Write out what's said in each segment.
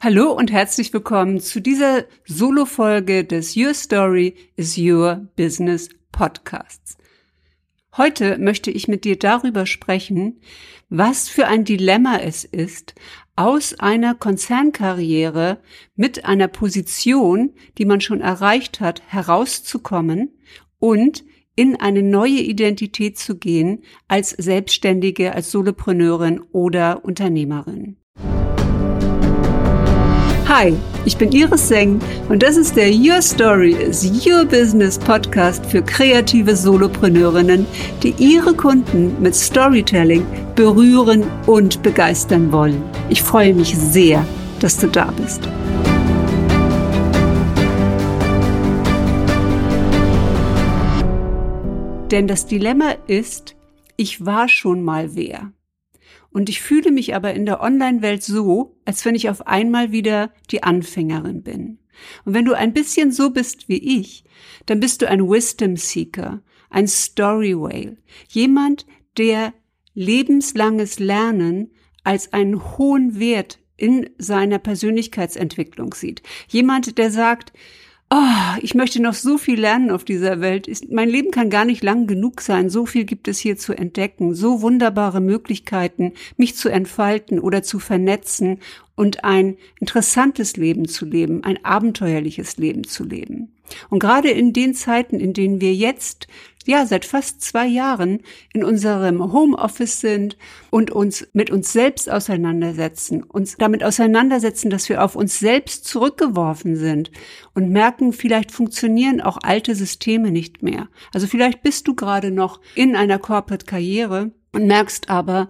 Hallo und herzlich willkommen zu dieser Solo-Folge des Your Story is Your Business Podcasts. Heute möchte ich mit dir darüber sprechen, was für ein Dilemma es ist, aus einer Konzernkarriere mit einer Position, die man schon erreicht hat, herauszukommen und in eine neue Identität zu gehen als Selbstständige, als Solopreneurin oder Unternehmerin. Hi, ich bin Iris Seng und das ist der Your Story is Your Business Podcast für kreative Solopreneurinnen, die ihre Kunden mit Storytelling berühren und begeistern wollen. Ich freue mich sehr, dass du da bist. Denn das Dilemma ist, ich war schon mal wer. Und ich fühle mich aber in der Online-Welt so, als wenn ich auf einmal wieder die Anfängerin bin. Und wenn du ein bisschen so bist wie ich, dann bist du ein Wisdom Seeker, ein Story Whale, jemand, der lebenslanges Lernen als einen hohen Wert in seiner Persönlichkeitsentwicklung sieht. Jemand, der sagt, Oh, ich möchte noch so viel lernen auf dieser Welt. Mein Leben kann gar nicht lang genug sein. So viel gibt es hier zu entdecken. So wunderbare Möglichkeiten, mich zu entfalten oder zu vernetzen und ein interessantes Leben zu leben, ein abenteuerliches Leben zu leben. Und gerade in den Zeiten, in denen wir jetzt ja seit fast zwei Jahren in unserem Homeoffice sind und uns mit uns selbst auseinandersetzen, uns damit auseinandersetzen, dass wir auf uns selbst zurückgeworfen sind und merken, vielleicht funktionieren auch alte Systeme nicht mehr. Also vielleicht bist du gerade noch in einer Corporate-Karriere und merkst aber,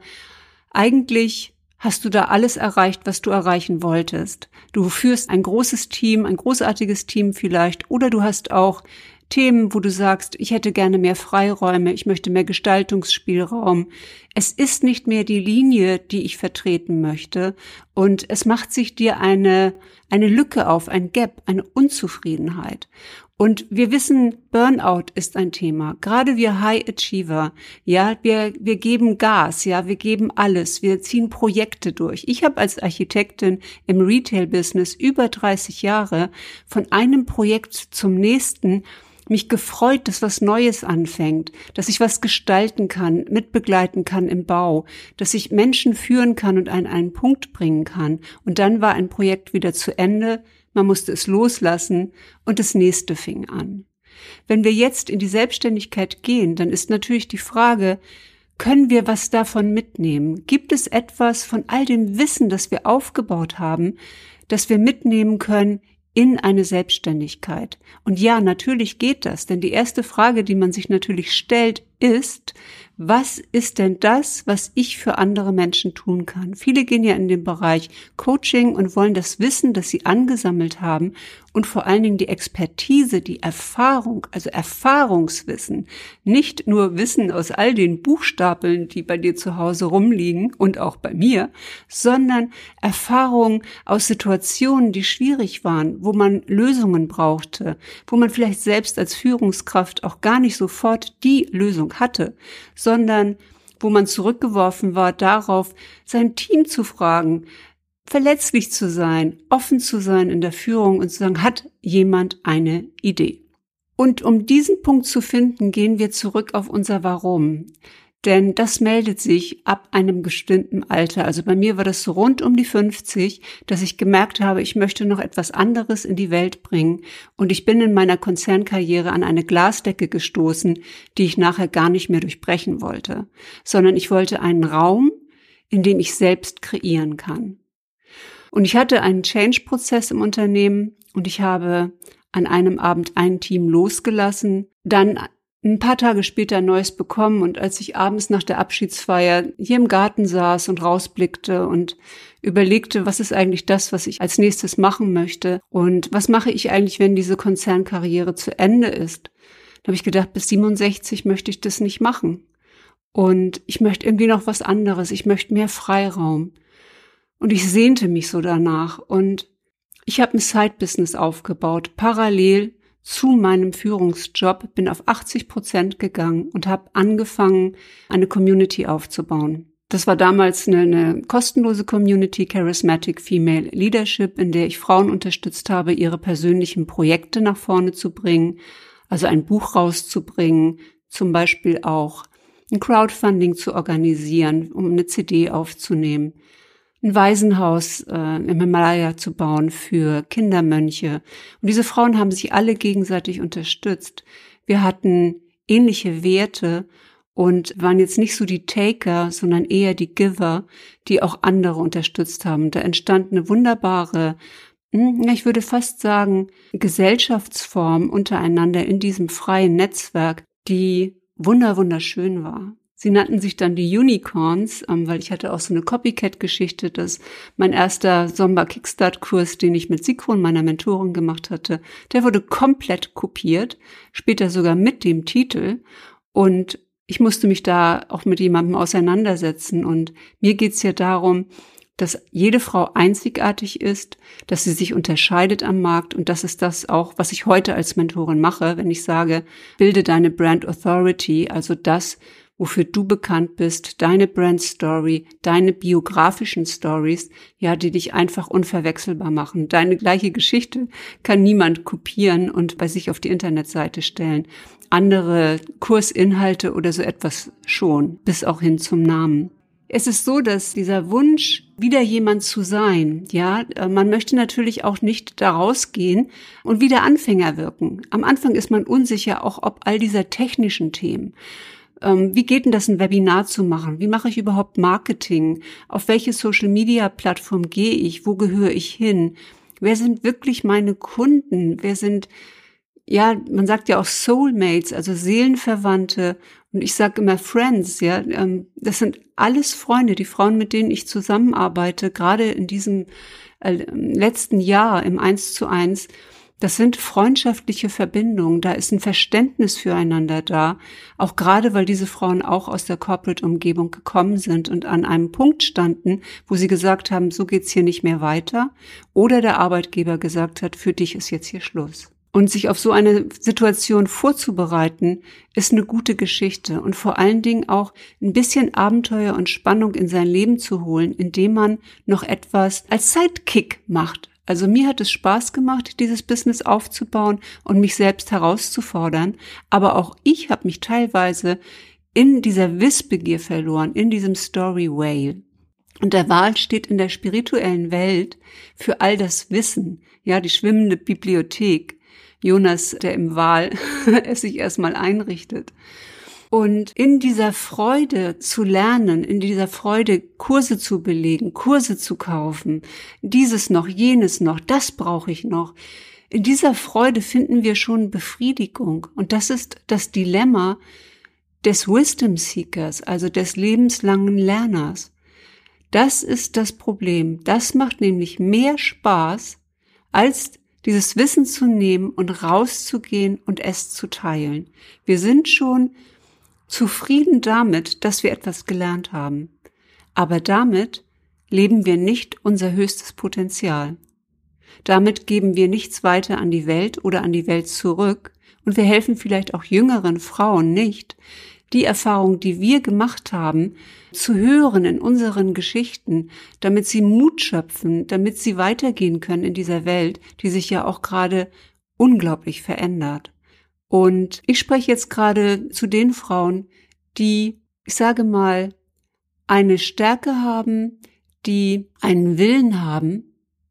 eigentlich hast du da alles erreicht, was du erreichen wolltest. Du führst ein großes Team, ein großartiges Team vielleicht, oder du hast auch Themen, wo du sagst, ich hätte gerne mehr Freiräume, ich möchte mehr Gestaltungsspielraum. Es ist nicht mehr die Linie, die ich vertreten möchte und es macht sich dir eine, eine Lücke auf, ein Gap, eine Unzufriedenheit. Und wir wissen, Burnout ist ein Thema. Gerade wir High Achiever, ja, wir, wir geben Gas, ja, wir geben alles, wir ziehen Projekte durch. Ich habe als Architektin im Retail-Business über 30 Jahre von einem Projekt zum nächsten mich gefreut, dass was Neues anfängt, dass ich was gestalten kann, mitbegleiten kann im Bau, dass ich Menschen führen kann und an einen Punkt bringen kann. Und dann war ein Projekt wieder zu Ende, man musste es loslassen und das nächste fing an. Wenn wir jetzt in die Selbstständigkeit gehen, dann ist natürlich die Frage, können wir was davon mitnehmen? Gibt es etwas von all dem Wissen, das wir aufgebaut haben, das wir mitnehmen können in eine Selbstständigkeit. Und ja, natürlich geht das, denn die erste Frage, die man sich natürlich stellt, ist, was ist denn das, was ich für andere Menschen tun kann? Viele gehen ja in den Bereich Coaching und wollen das Wissen, das sie angesammelt haben und vor allen Dingen die Expertise, die Erfahrung, also Erfahrungswissen, nicht nur Wissen aus all den Buchstapeln, die bei dir zu Hause rumliegen und auch bei mir, sondern Erfahrung aus Situationen, die schwierig waren, wo man Lösungen brauchte, wo man vielleicht selbst als Führungskraft auch gar nicht sofort die Lösung hatte, sondern wo man zurückgeworfen war darauf, sein Team zu fragen, verletzlich zu sein, offen zu sein in der Führung und zu sagen, hat jemand eine Idee? Und um diesen Punkt zu finden, gehen wir zurück auf unser Warum. Denn das meldet sich ab einem bestimmten Alter. Also bei mir war das so rund um die 50, dass ich gemerkt habe, ich möchte noch etwas anderes in die Welt bringen. Und ich bin in meiner Konzernkarriere an eine Glasdecke gestoßen, die ich nachher gar nicht mehr durchbrechen wollte, sondern ich wollte einen Raum, in dem ich selbst kreieren kann. Und ich hatte einen Change-Prozess im Unternehmen und ich habe an einem Abend ein Team losgelassen, dann ein paar Tage später ein neues bekommen und als ich abends nach der Abschiedsfeier hier im Garten saß und rausblickte und überlegte, was ist eigentlich das, was ich als nächstes machen möchte und was mache ich eigentlich, wenn diese Konzernkarriere zu Ende ist, da habe ich gedacht, bis 67 möchte ich das nicht machen. Und ich möchte irgendwie noch was anderes, ich möchte mehr Freiraum. Und ich sehnte mich so danach und ich habe ein Side-Business aufgebaut, parallel zu meinem Führungsjob, bin auf 80 Prozent gegangen und habe angefangen, eine Community aufzubauen. Das war damals eine, eine kostenlose Community, Charismatic Female Leadership, in der ich Frauen unterstützt habe, ihre persönlichen Projekte nach vorne zu bringen, also ein Buch rauszubringen, zum Beispiel auch ein Crowdfunding zu organisieren, um eine CD aufzunehmen, ein Waisenhaus äh, im Himalaya zu bauen für Kindermönche. Und diese Frauen haben sich alle gegenseitig unterstützt. Wir hatten ähnliche Werte und waren jetzt nicht so die Taker, sondern eher die Giver, die auch andere unterstützt haben. Da entstand eine wunderbare, hm, ich würde fast sagen, Gesellschaftsform untereinander in diesem freien Netzwerk, die wunder wunderschön war. Sie nannten sich dann die Unicorns, ähm, weil ich hatte auch so eine Copycat-Geschichte, dass mein erster Sommer-Kickstart-Kurs, den ich mit Sikron, meiner Mentorin, gemacht hatte, der wurde komplett kopiert, später sogar mit dem Titel. Und ich musste mich da auch mit jemandem auseinandersetzen. Und mir geht's ja darum, dass jede Frau einzigartig ist, dass sie sich unterscheidet am Markt. Und das ist das auch, was ich heute als Mentorin mache, wenn ich sage, bilde deine Brand Authority, also das, wofür du bekannt bist, deine Brand Story, deine biografischen Stories, ja, die dich einfach unverwechselbar machen. Deine gleiche Geschichte kann niemand kopieren und bei sich auf die Internetseite stellen andere Kursinhalte oder so etwas schon, bis auch hin zum Namen. Es ist so, dass dieser Wunsch, wieder jemand zu sein, ja, äh, man möchte natürlich auch nicht da rausgehen und wieder Anfänger wirken. Am Anfang ist man unsicher, auch ob all dieser technischen Themen. Ähm, wie geht denn das, ein Webinar zu machen? Wie mache ich überhaupt Marketing? Auf welche Social Media Plattform gehe ich? Wo gehöre ich hin? Wer sind wirklich meine Kunden? Wer sind ja, man sagt ja auch Soulmates, also Seelenverwandte. Und ich sage immer Friends, ja. Ähm, das sind alles Freunde, die Frauen, mit denen ich zusammenarbeite, gerade in diesem äh, letzten Jahr im Eins zu eins. Das sind freundschaftliche Verbindungen. Da ist ein Verständnis füreinander da. Auch gerade, weil diese Frauen auch aus der Corporate-Umgebung gekommen sind und an einem Punkt standen, wo sie gesagt haben, so geht's hier nicht mehr weiter. Oder der Arbeitgeber gesagt hat, für dich ist jetzt hier Schluss. Und sich auf so eine Situation vorzubereiten, ist eine gute Geschichte und vor allen Dingen auch ein bisschen Abenteuer und Spannung in sein Leben zu holen, indem man noch etwas als Sidekick macht. Also mir hat es Spaß gemacht, dieses Business aufzubauen und mich selbst herauszufordern, aber auch ich habe mich teilweise in dieser Wissbegier verloren, in diesem Story Whale. Und der Wal steht in der spirituellen Welt für all das Wissen, ja, die schwimmende Bibliothek, Jonas, der im Wahl es sich erstmal einrichtet. Und in dieser Freude zu lernen, in dieser Freude Kurse zu belegen, Kurse zu kaufen, dieses noch, jenes noch, das brauche ich noch. In dieser Freude finden wir schon Befriedigung. Und das ist das Dilemma des Wisdom Seekers, also des lebenslangen Lerners. Das ist das Problem. Das macht nämlich mehr Spaß als dieses Wissen zu nehmen und rauszugehen und es zu teilen. Wir sind schon zufrieden damit, dass wir etwas gelernt haben. Aber damit leben wir nicht unser höchstes Potenzial. Damit geben wir nichts weiter an die Welt oder an die Welt zurück und wir helfen vielleicht auch jüngeren Frauen nicht, die Erfahrung, die wir gemacht haben, zu hören in unseren Geschichten, damit sie Mut schöpfen, damit sie weitergehen können in dieser Welt, die sich ja auch gerade unglaublich verändert. Und ich spreche jetzt gerade zu den Frauen, die, ich sage mal, eine Stärke haben, die einen Willen haben,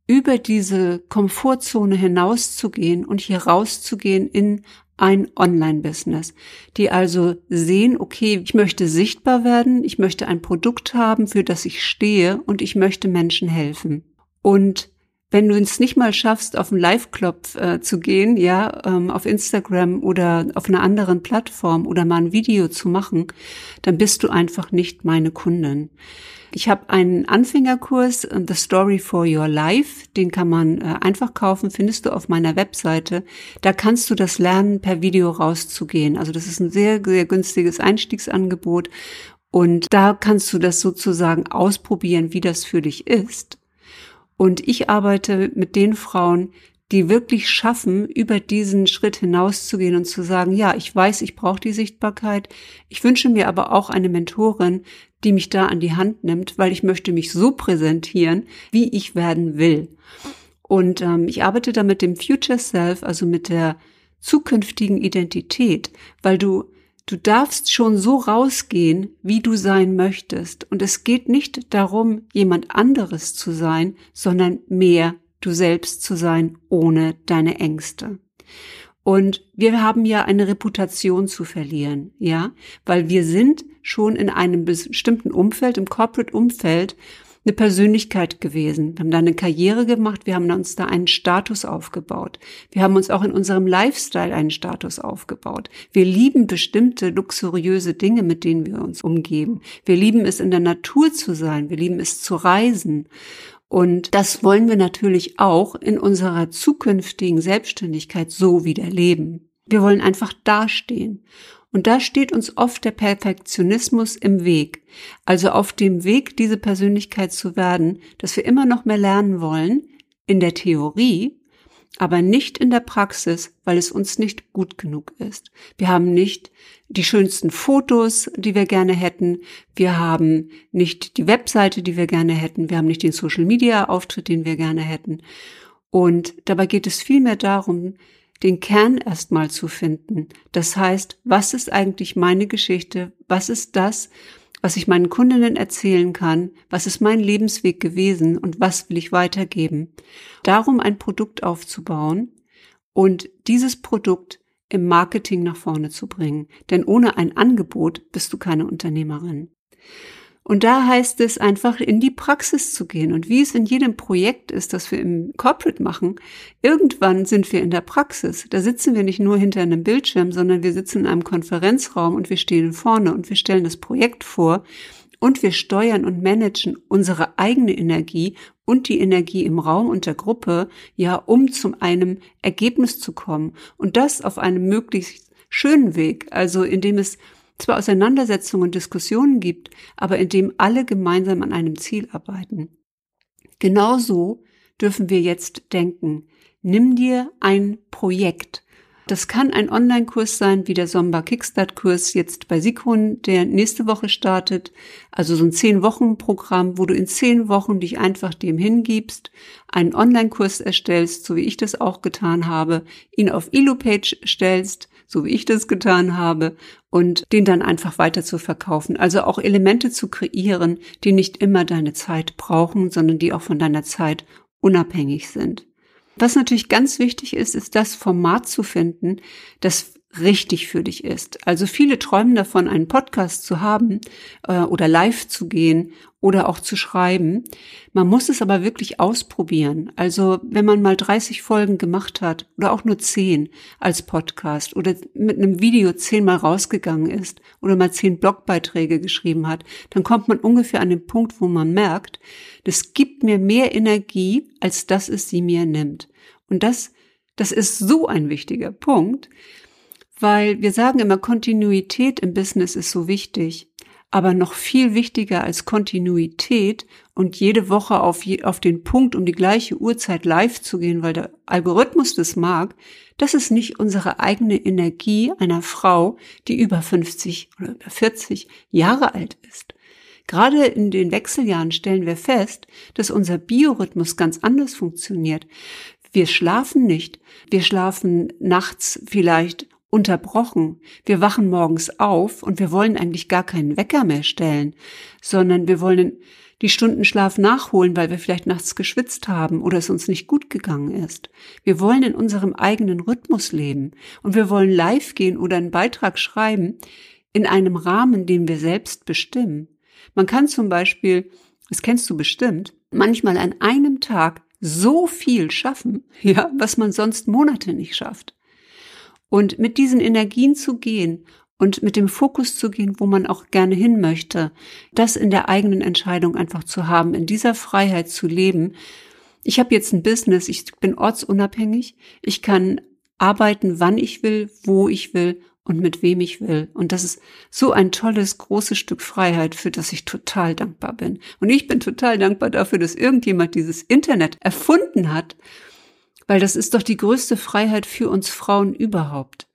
über diese Komfortzone hinauszugehen und hier rauszugehen in ein Online-Business, die also sehen, okay, ich möchte sichtbar werden, ich möchte ein Produkt haben, für das ich stehe und ich möchte Menschen helfen. Und wenn du es nicht mal schaffst, auf einen Live-Club äh, zu gehen, ja, ähm, auf Instagram oder auf einer anderen Plattform oder mal ein Video zu machen, dann bist du einfach nicht meine Kundin. Ich habe einen Anfängerkurs, äh, The Story for Your Life, den kann man äh, einfach kaufen, findest du auf meiner Webseite. Da kannst du das lernen, per Video rauszugehen. Also das ist ein sehr, sehr günstiges Einstiegsangebot. Und da kannst du das sozusagen ausprobieren, wie das für dich ist. Und ich arbeite mit den Frauen, die wirklich schaffen, über diesen Schritt hinauszugehen und zu sagen, ja, ich weiß, ich brauche die Sichtbarkeit. Ich wünsche mir aber auch eine Mentorin, die mich da an die Hand nimmt, weil ich möchte mich so präsentieren, wie ich werden will. Und ähm, ich arbeite da mit dem Future Self, also mit der zukünftigen Identität, weil du Du darfst schon so rausgehen, wie du sein möchtest. Und es geht nicht darum, jemand anderes zu sein, sondern mehr du selbst zu sein, ohne deine Ängste. Und wir haben ja eine Reputation zu verlieren, ja, weil wir sind schon in einem bestimmten Umfeld, im Corporate Umfeld, eine Persönlichkeit gewesen. Wir haben da eine Karriere gemacht, wir haben uns da einen Status aufgebaut. Wir haben uns auch in unserem Lifestyle einen Status aufgebaut. Wir lieben bestimmte luxuriöse Dinge, mit denen wir uns umgeben. Wir lieben es, in der Natur zu sein. Wir lieben es zu reisen. Und das wollen wir natürlich auch in unserer zukünftigen Selbstständigkeit so wieder leben. Wir wollen einfach dastehen. Und da steht uns oft der Perfektionismus im Weg. Also auf dem Weg, diese Persönlichkeit zu werden, dass wir immer noch mehr lernen wollen, in der Theorie, aber nicht in der Praxis, weil es uns nicht gut genug ist. Wir haben nicht die schönsten Fotos, die wir gerne hätten. Wir haben nicht die Webseite, die wir gerne hätten. Wir haben nicht den Social-Media-Auftritt, den wir gerne hätten. Und dabei geht es vielmehr darum, den Kern erstmal zu finden. Das heißt, was ist eigentlich meine Geschichte? Was ist das, was ich meinen Kundinnen erzählen kann, was ist mein Lebensweg gewesen und was will ich weitergeben. Darum ein Produkt aufzubauen und dieses Produkt im Marketing nach vorne zu bringen. Denn ohne ein Angebot bist du keine Unternehmerin. Und da heißt es einfach in die Praxis zu gehen. Und wie es in jedem Projekt ist, das wir im Corporate machen, irgendwann sind wir in der Praxis. Da sitzen wir nicht nur hinter einem Bildschirm, sondern wir sitzen in einem Konferenzraum und wir stehen vorne und wir stellen das Projekt vor und wir steuern und managen unsere eigene Energie und die Energie im Raum und der Gruppe, ja, um zu einem Ergebnis zu kommen. Und das auf einem möglichst schönen Weg, also indem es zwar Auseinandersetzungen und Diskussionen gibt, aber in dem alle gemeinsam an einem Ziel arbeiten. Genauso dürfen wir jetzt denken. Nimm dir ein Projekt. Das kann ein Online-Kurs sein, wie der Somba Kickstart-Kurs jetzt bei Sikon, der nächste Woche startet. Also so ein Zehn-Wochen-Programm, wo du in zehn Wochen dich einfach dem hingibst, einen Online-Kurs erstellst, so wie ich das auch getan habe, ihn auf Elo-Page stellst, so wie ich das getan habe, und den dann einfach weiter zu verkaufen. Also auch Elemente zu kreieren, die nicht immer deine Zeit brauchen, sondern die auch von deiner Zeit unabhängig sind. Was natürlich ganz wichtig ist, ist das Format zu finden, das richtig für dich ist. Also viele träumen davon, einen Podcast zu haben äh, oder live zu gehen oder auch zu schreiben. Man muss es aber wirklich ausprobieren. Also wenn man mal 30 Folgen gemacht hat oder auch nur 10 als Podcast oder mit einem Video zehnmal rausgegangen ist oder mal zehn Blogbeiträge geschrieben hat, dann kommt man ungefähr an den Punkt, wo man merkt, das gibt mir mehr Energie, als dass es sie mir nimmt. Und das, das ist so ein wichtiger Punkt, weil wir sagen immer, Kontinuität im Business ist so wichtig. Aber noch viel wichtiger als Kontinuität und jede Woche auf, je, auf den Punkt um die gleiche Uhrzeit live zu gehen, weil der Algorithmus das mag, das ist nicht unsere eigene Energie einer Frau, die über 50 oder über 40 Jahre alt ist. Gerade in den Wechseljahren stellen wir fest, dass unser Biorhythmus ganz anders funktioniert. Wir schlafen nicht. Wir schlafen nachts vielleicht unterbrochen. Wir wachen morgens auf und wir wollen eigentlich gar keinen Wecker mehr stellen, sondern wir wollen die Stunden Schlaf nachholen, weil wir vielleicht nachts geschwitzt haben oder es uns nicht gut gegangen ist. Wir wollen in unserem eigenen Rhythmus leben und wir wollen live gehen oder einen Beitrag schreiben in einem Rahmen, den wir selbst bestimmen. Man kann zum Beispiel, das kennst du bestimmt, manchmal an einem Tag so viel schaffen, ja, was man sonst Monate nicht schafft. Und mit diesen Energien zu gehen und mit dem Fokus zu gehen, wo man auch gerne hin möchte, das in der eigenen Entscheidung einfach zu haben, in dieser Freiheit zu leben. Ich habe jetzt ein Business, ich bin ortsunabhängig, ich kann arbeiten, wann ich will, wo ich will und mit wem ich will. Und das ist so ein tolles, großes Stück Freiheit, für das ich total dankbar bin. Und ich bin total dankbar dafür, dass irgendjemand dieses Internet erfunden hat Weil das ist doch die größte Freiheit für uns Frauen überhaupt.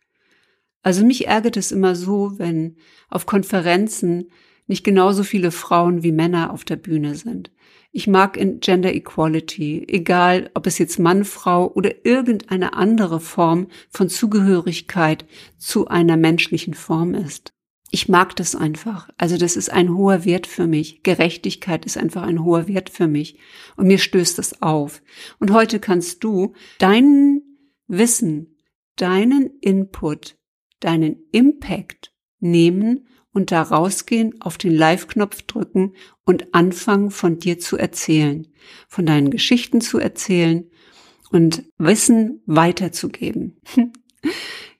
Also mich ärgert es immer so, wenn auf Konferenzen nicht genauso viele Frauen wie Männer auf der Bühne sind. Ich mag in Gender Equality, egal ob es jetzt Mann, Frau oder irgendeine andere Form von Zugehörigkeit zu einer menschlichen Form ist. Ich mag das einfach. Also das ist ein hoher Wert für mich. Gerechtigkeit ist einfach ein hoher Wert für mich. Und mir stößt das auf. Und heute kannst du deinen Wissen, deinen Input, deinen Impact nehmen und da rausgehen, auf den Live-Knopf drücken und anfangen von dir zu erzählen, von deinen Geschichten zu erzählen und Wissen weiterzugeben.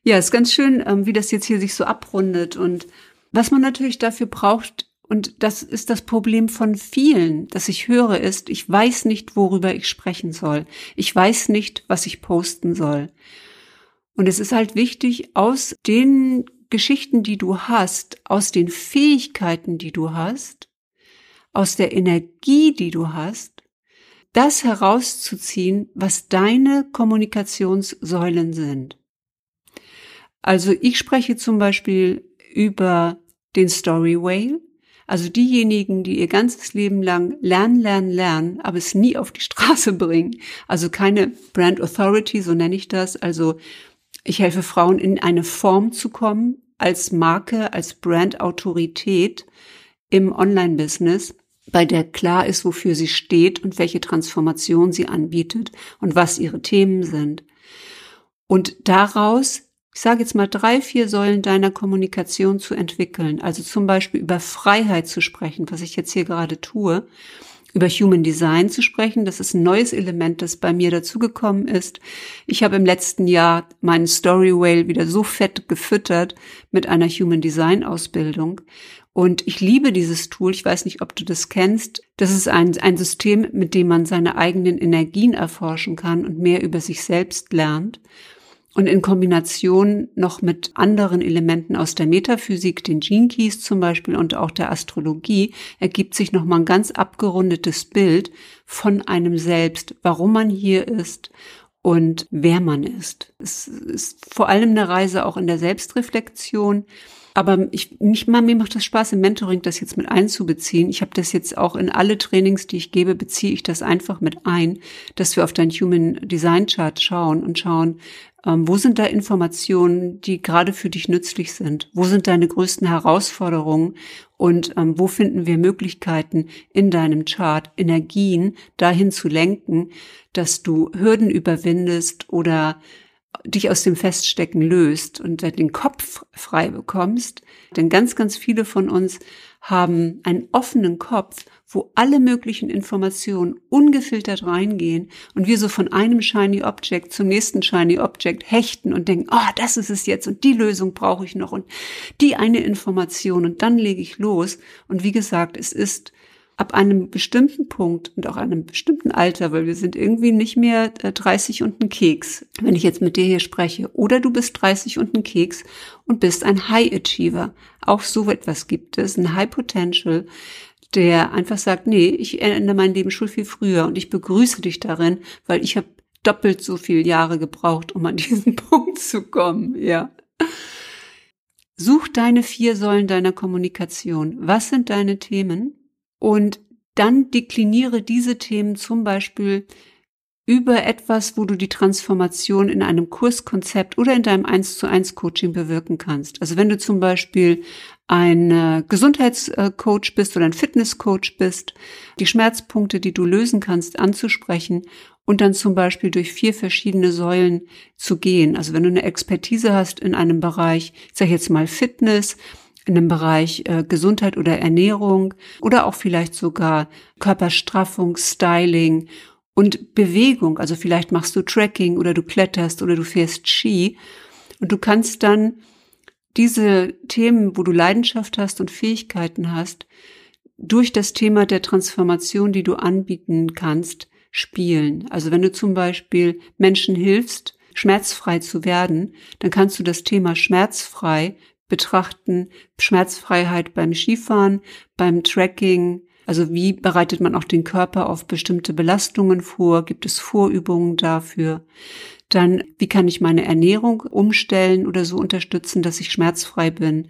ja, ist ganz schön, ähm, wie das jetzt hier sich so abrundet und was man natürlich dafür braucht, und das ist das Problem von vielen, dass ich höre, ist, ich weiß nicht, worüber ich sprechen soll. Ich weiß nicht, was ich posten soll. Und es ist halt wichtig, aus den Geschichten, die du hast, aus den Fähigkeiten, die du hast, aus der Energie, die du hast, das herauszuziehen, was deine Kommunikationssäulen sind. Also ich spreche zum Beispiel über den Story Whale, also diejenigen, die ihr ganzes Leben lang lernen, lernen, lernen, aber es nie auf die Straße bringen. Also keine Brand Authority, so nenne ich das. Also ich helfe Frauen in eine Form zu kommen, als Marke, als Brand-Autorität im Online-Business, bei der klar ist, wofür sie steht und welche Transformation sie anbietet und was ihre Themen sind. Und daraus, ich sage jetzt mal drei, vier Säulen deiner Kommunikation zu entwickeln, also zum Beispiel über Freiheit zu sprechen, was ich jetzt hier gerade tue, über Human Design zu sprechen. Das ist ein neues Element, das bei mir dazugekommen ist. Ich habe im letzten Jahr meinen Story Whale wieder so fett gefüttert mit einer Human Design Ausbildung. Und ich liebe dieses Tool. Ich weiß nicht, ob du das kennst. Das ist ein, ein System, mit dem man seine eigenen Energien erforschen kann und mehr über sich selbst lernt. Und in Kombination noch mit anderen Elementen aus der Metaphysik, den Gene Keys zum Beispiel und auch der Astrologie, ergibt sich nochmal ein ganz abgerundetes Bild von einem selbst, warum man hier ist und wer man ist. Es ist vor allem eine Reise auch in der Selbstreflexion. Aber ich, mich, mir macht das Spaß, im Mentoring das jetzt mit einzubeziehen. Ich habe das jetzt auch in alle Trainings, die ich gebe, beziehe ich das einfach mit ein, dass wir auf dein Human Design Chart schauen und schauen, ähm, wo sind da Informationen, die gerade für dich nützlich sind? Wo sind deine größten Herausforderungen? Und ähm, wo finden wir Möglichkeiten in deinem Chart, Energien dahin zu lenken, dass du Hürden überwindest oder dich aus dem Feststecken löst und den Kopf frei bekommst. Denn ganz, ganz viele von uns haben einen offenen Kopf, wo alle möglichen Informationen ungefiltert reingehen und wir so von einem Shiny Object zum nächsten Shiny Object hechten und denken, oh, das ist es jetzt und die Lösung brauche ich noch und die eine Information und dann lege ich los. Und wie gesagt, es ist ab einem bestimmten Punkt und auch einem bestimmten Alter, weil wir sind irgendwie nicht mehr 30 äh, und ein Keks, wenn ich jetzt mit dir hier spreche. Oder du bist 30 und ein Keks und bist ein High Achiever. Auch so etwas gibt es, ein High Potential, der einfach sagt, nee, ich ende mein Leben schon viel früher und ich begrüße dich darin, weil ich habe doppelt so viele Jahre gebraucht, um an diesen Punkt zu kommen, ja. Such deine vier Säulen deiner Kommunikation. Was sind deine Themen? Und dann dekliniere diese Themen zum Beispiel über etwas, wo du die Transformation in einem Kurskonzept oder in deinem 1 zu 1 Coaching bewirken kannst. Also wenn du zum Beispiel ein Gesundheitscoach bist oder ein Fitnesscoach bist, die Schmerzpunkte, die du lösen kannst, anzusprechen und dann zum Beispiel durch vier verschiedene Säulen zu gehen. Also wenn du eine Expertise hast in einem Bereich, ich sage jetzt mal Fitness, in dem Bereich äh, Gesundheit oder Ernährung oder auch vielleicht sogar Körperstraffung, Styling und Bewegung. Also vielleicht machst du Trekking oder du kletterst oder du fährst Ski und du kannst dann diese Themen, wo du Leidenschaft hast und Fähigkeiten hast, durch das Thema der Transformation, die du anbieten kannst, spielen. Also wenn du zum Beispiel Menschen hilfst, schmerzfrei zu werden, dann kannst du das Thema schmerzfrei betrachten, Schmerzfreiheit beim Skifahren, beim Tracking, Also wie bereitet man auch den Körper auf bestimmte Belastungen vor? Gibt es Vorübungen dafür? Dann, wie kann ich meine Ernährung umstellen oder so unterstützen, dass ich schmerzfrei bin?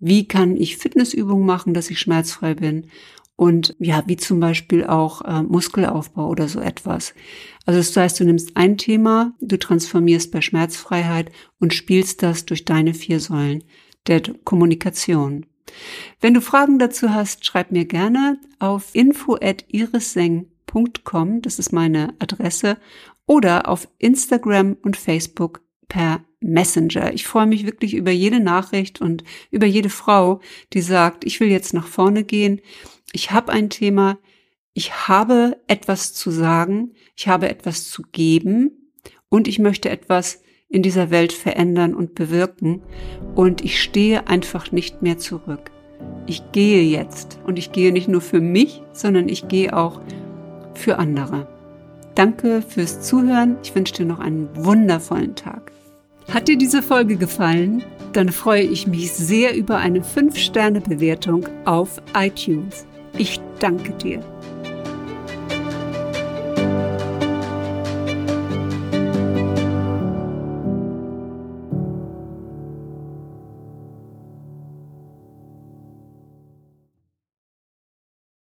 Wie kann ich Fitnessübungen machen, dass ich schmerzfrei bin? Und ja, wie zum Beispiel auch äh, Muskelaufbau oder so etwas. Also das heißt, du nimmst ein Thema, du transformierst bei Schmerzfreiheit und spielst das durch deine vier Säulen der Kommunikation. Wenn du Fragen dazu hast, schreib mir gerne auf info@irisseng.com, das ist meine Adresse, oder auf Instagram und Facebook per Messenger. Ich freue mich wirklich über jede Nachricht und über jede Frau, die sagt, ich will jetzt nach vorne gehen, ich habe ein Thema, ich habe etwas zu sagen, ich habe etwas zu geben und ich möchte etwas in dieser Welt verändern und bewirken und ich stehe einfach nicht mehr zurück. Ich gehe jetzt und ich gehe nicht nur für mich, sondern ich gehe auch für andere. Danke fürs Zuhören. Ich wünsche dir noch einen wundervollen Tag. Hat dir diese Folge gefallen? Dann freue ich mich sehr über eine 5-Sterne-Bewertung auf iTunes. Ich danke dir.